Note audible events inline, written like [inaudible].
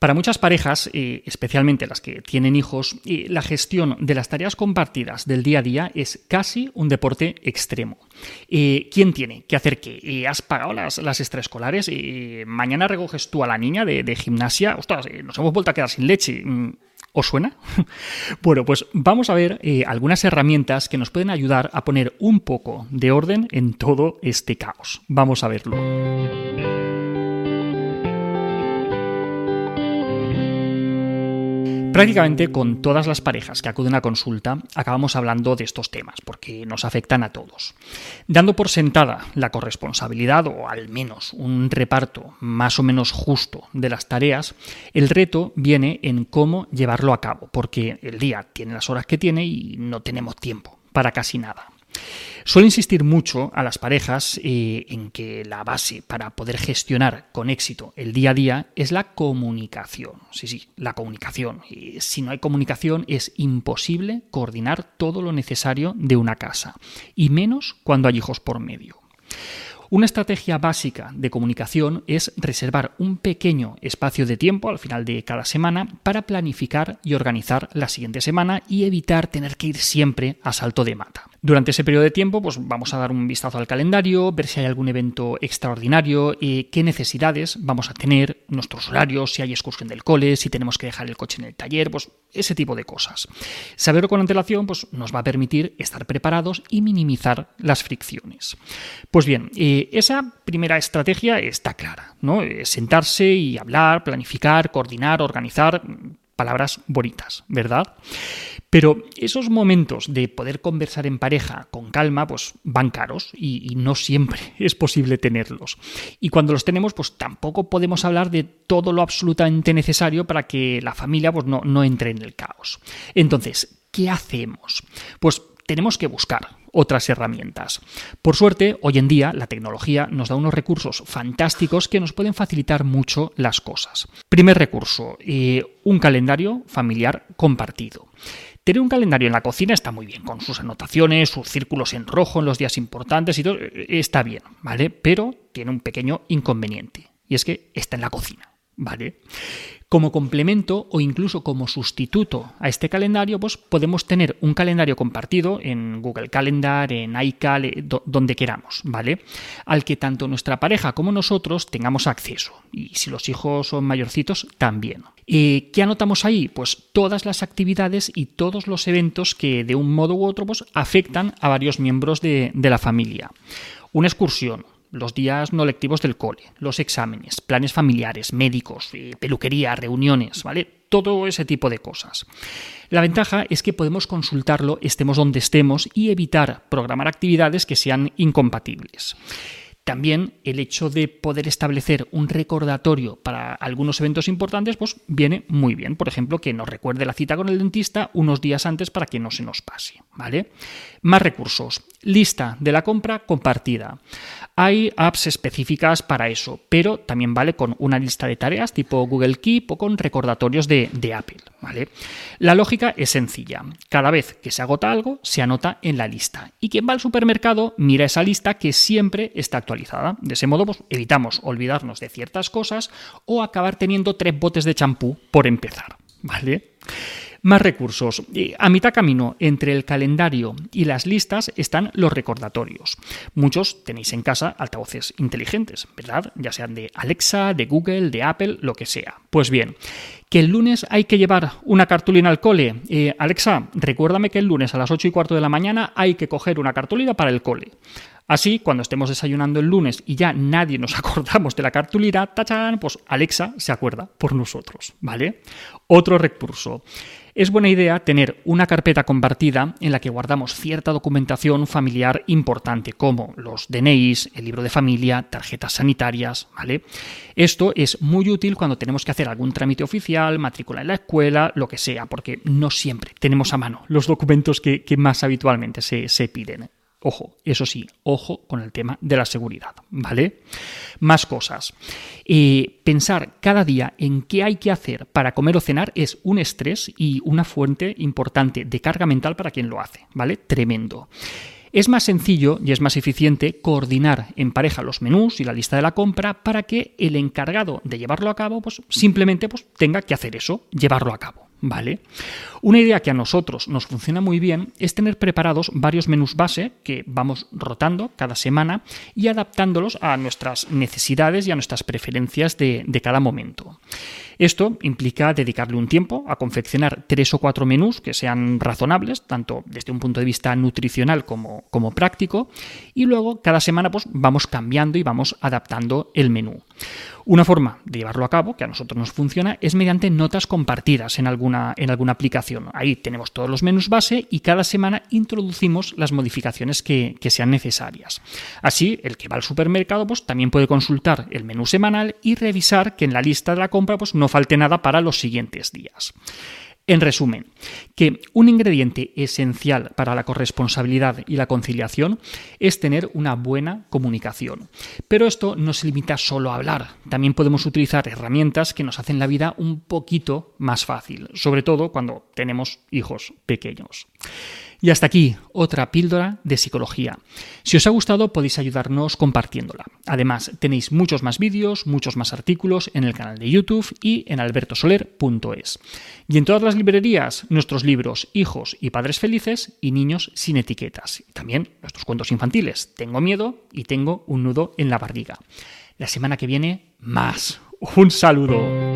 Para muchas parejas, eh, especialmente las que tienen hijos, eh, la gestión de las tareas compartidas del día a día es casi un deporte extremo. Eh, ¿Quién tiene que hacer qué? ¿Has pagado las, las extraescolares? ¿Mañana recoges tú a la niña de, gimnasia? Ostras, nos hemos vuelto a quedar sin leche. Mm, ¿Os suena? [laughs] bueno, pues vamos a ver algunas herramientas que nos pueden ayudar a poner un poco de orden en todo este caos. Vamos a verlo. Prácticamente con todas las parejas que acuden a consulta acabamos hablando de estos temas, porque nos afectan a todos. Dando por sentada la corresponsabilidad o al menos un reparto más o menos justo de las tareas, el reto viene en cómo llevarlo a cabo, porque el día tiene las horas que tiene y no tenemos tiempo para casi nada. Suelo insistir mucho a las parejas eh, en que la base para poder gestionar con éxito el día a día es la comunicación. Sí, sí, la comunicación. si no hay comunicación es imposible coordinar todo lo necesario de una casa, y menos cuando hay hijos por medio. Una estrategia básica de comunicación es reservar un pequeño espacio de tiempo al final de cada semana para planificar y organizar la siguiente semana y evitar tener que ir siempre a salto de mata. Durante ese periodo de tiempo, pues vamos a dar un vistazo al calendario, ver si hay algún evento extraordinario, eh, qué necesidades vamos a tener, nuestros horarios, si hay excursión del cole, si tenemos que dejar el coche en el taller, pues ese tipo de cosas. Saberlo con antelación pues, nos va a permitir estar preparados y minimizar las fricciones. Pues bien, eh, esa primera estrategia está clara, ¿no? sentarse y hablar, planificar, coordinar, organizar, palabras bonitas, ¿verdad? Pero esos momentos de poder conversar en pareja con calma, pues van caros y, no siempre [laughs] es posible tenerlos. Y cuando los tenemos, pues tampoco podemos hablar de todo lo absolutamente necesario para que la familia pues, no, no entre en el caos. Entonces, ¿qué hacemos? Pues tenemos que buscar otras herramientas. Por suerte, hoy en día la tecnología nos da unos recursos fantásticos que nos pueden facilitar mucho las cosas. Primer recurso, eh, un calendario familiar compartido. Tener un calendario en la cocina está muy bien, con sus anotaciones, sus círculos en rojo en los días importantes y todo, eh, está bien, ¿vale? Pero tiene un pequeño inconveniente, y es que está en la cocina, ¿vale? Como complemento o incluso como sustituto a este calendario, pues podemos tener un calendario compartido en Google Calendar, en iCal, eh, donde queramos, ¿vale? Al que tanto nuestra pareja como nosotros tengamos acceso. Y si los hijos son mayorcitos, también. Eh, ¿Qué anotamos ahí? Pues todas las actividades y todos los eventos que de un modo u otro pues, afectan a varios miembros de la familia. Una excursión, los días no lectivos del cole, los exámenes, planes familiares, médicos, eh, peluquería, reuniones, ¿vale? Todo ese tipo de cosas. La ventaja es que podemos consultarlo estemos donde estemos y evitar programar actividades que sean incompatibles. También el hecho de poder establecer un recordatorio para algunos eventos importantes, pues viene muy bien. Por ejemplo, que nos recuerde la cita con el dentista unos días antes para que no se nos pase. ¿Vale? Más recursos. Lista de la compra compartida. Hay apps específicas para eso, pero también vale con una lista de tareas tipo Google Keep o con recordatorios de, de Apple. ¿Vale? La lógica es sencilla. Cada vez que se agota algo, se anota en la lista. Y quien va al supermercado mira esa lista que siempre está actualizada de ese modo pues, evitamos olvidarnos de ciertas cosas o acabar teniendo tres botes de champú por empezar. Más recursos. A mitad camino entre el calendario y las listas están los recordatorios. Muchos tenéis en casa altavoces inteligentes, ¿verdad? Ya sean de Alexa, de Google, de Apple, lo que sea. Pues bien, que el lunes hay que llevar una cartulina al cole. Eh, Alexa, recuérdame que el lunes a las 8 y cuarto de la mañana hay que coger una cartulina para el cole. Así, cuando estemos desayunando el lunes y ya nadie nos [laughs] acordamos de la cartulina, tachan, pues Alexa se acuerda por nosotros, ¿vale? Otro recurso. Es buena idea tener una carpeta compartida en la que guardamos cierta documentación familiar importante, como los DNIs, el libro de familia, tarjetas sanitarias, ¿vale? Esto es muy útil cuando tenemos que hacer algún trámite oficial, matrícula en la escuela, lo que sea, porque no siempre tenemos a mano los documentos que, más habitualmente se, se piden. Ojo, eso sí, ojo con el tema de la seguridad, ¿vale? Más cosas. Eh, pensar cada día en qué hay que hacer para comer o cenar es un estrés y una fuente importante de carga mental para quien lo hace, ¿vale? Tremendo. Es más sencillo y es más eficiente coordinar en pareja los menús y la lista de la compra para que el encargado de llevarlo a cabo pues, simplemente pues, tenga que hacer eso, llevarlo a cabo. ¿Vale? Una idea que a nosotros nos funciona muy bien es tener preparados varios menús base que vamos rotando cada semana y adaptándolos a nuestras necesidades y a nuestras preferencias de, de cada momento. Esto implica dedicarle un tiempo a confeccionar tres o cuatro menús que sean razonables, tanto desde un punto de vista nutricional como, como práctico, y luego cada semana pues, vamos cambiando y vamos adaptando el menú. Una forma de llevarlo a cabo, que a nosotros nos funciona, es mediante notas compartidas en alguna, en alguna aplicación. Ahí tenemos todos los menús base y cada semana introducimos las modificaciones que, sean necesarias. Así, el que va al supermercado pues, también puede consultar el menú semanal y revisar que en la lista de la compra pues, no falte nada para los siguientes días. En resumen, que un ingrediente esencial para la corresponsabilidad y la conciliación es tener una buena comunicación. Pero esto no se limita solo a hablar, también podemos utilizar herramientas que nos hacen la vida un poquito más fácil, sobre todo cuando tenemos hijos pequeños. Y hasta aquí otra píldora de psicología. Si os ha gustado podéis ayudarnos compartiéndola. Además tenéis muchos más vídeos, muchos más artículos en el canal de YouTube y en albertosoler.es. Y en todas las librerías nuestros libros Hijos y Padres Felices y Niños sin etiquetas. También nuestros cuentos infantiles. Tengo miedo y tengo un nudo en la barriga. La semana que viene más. Un saludo.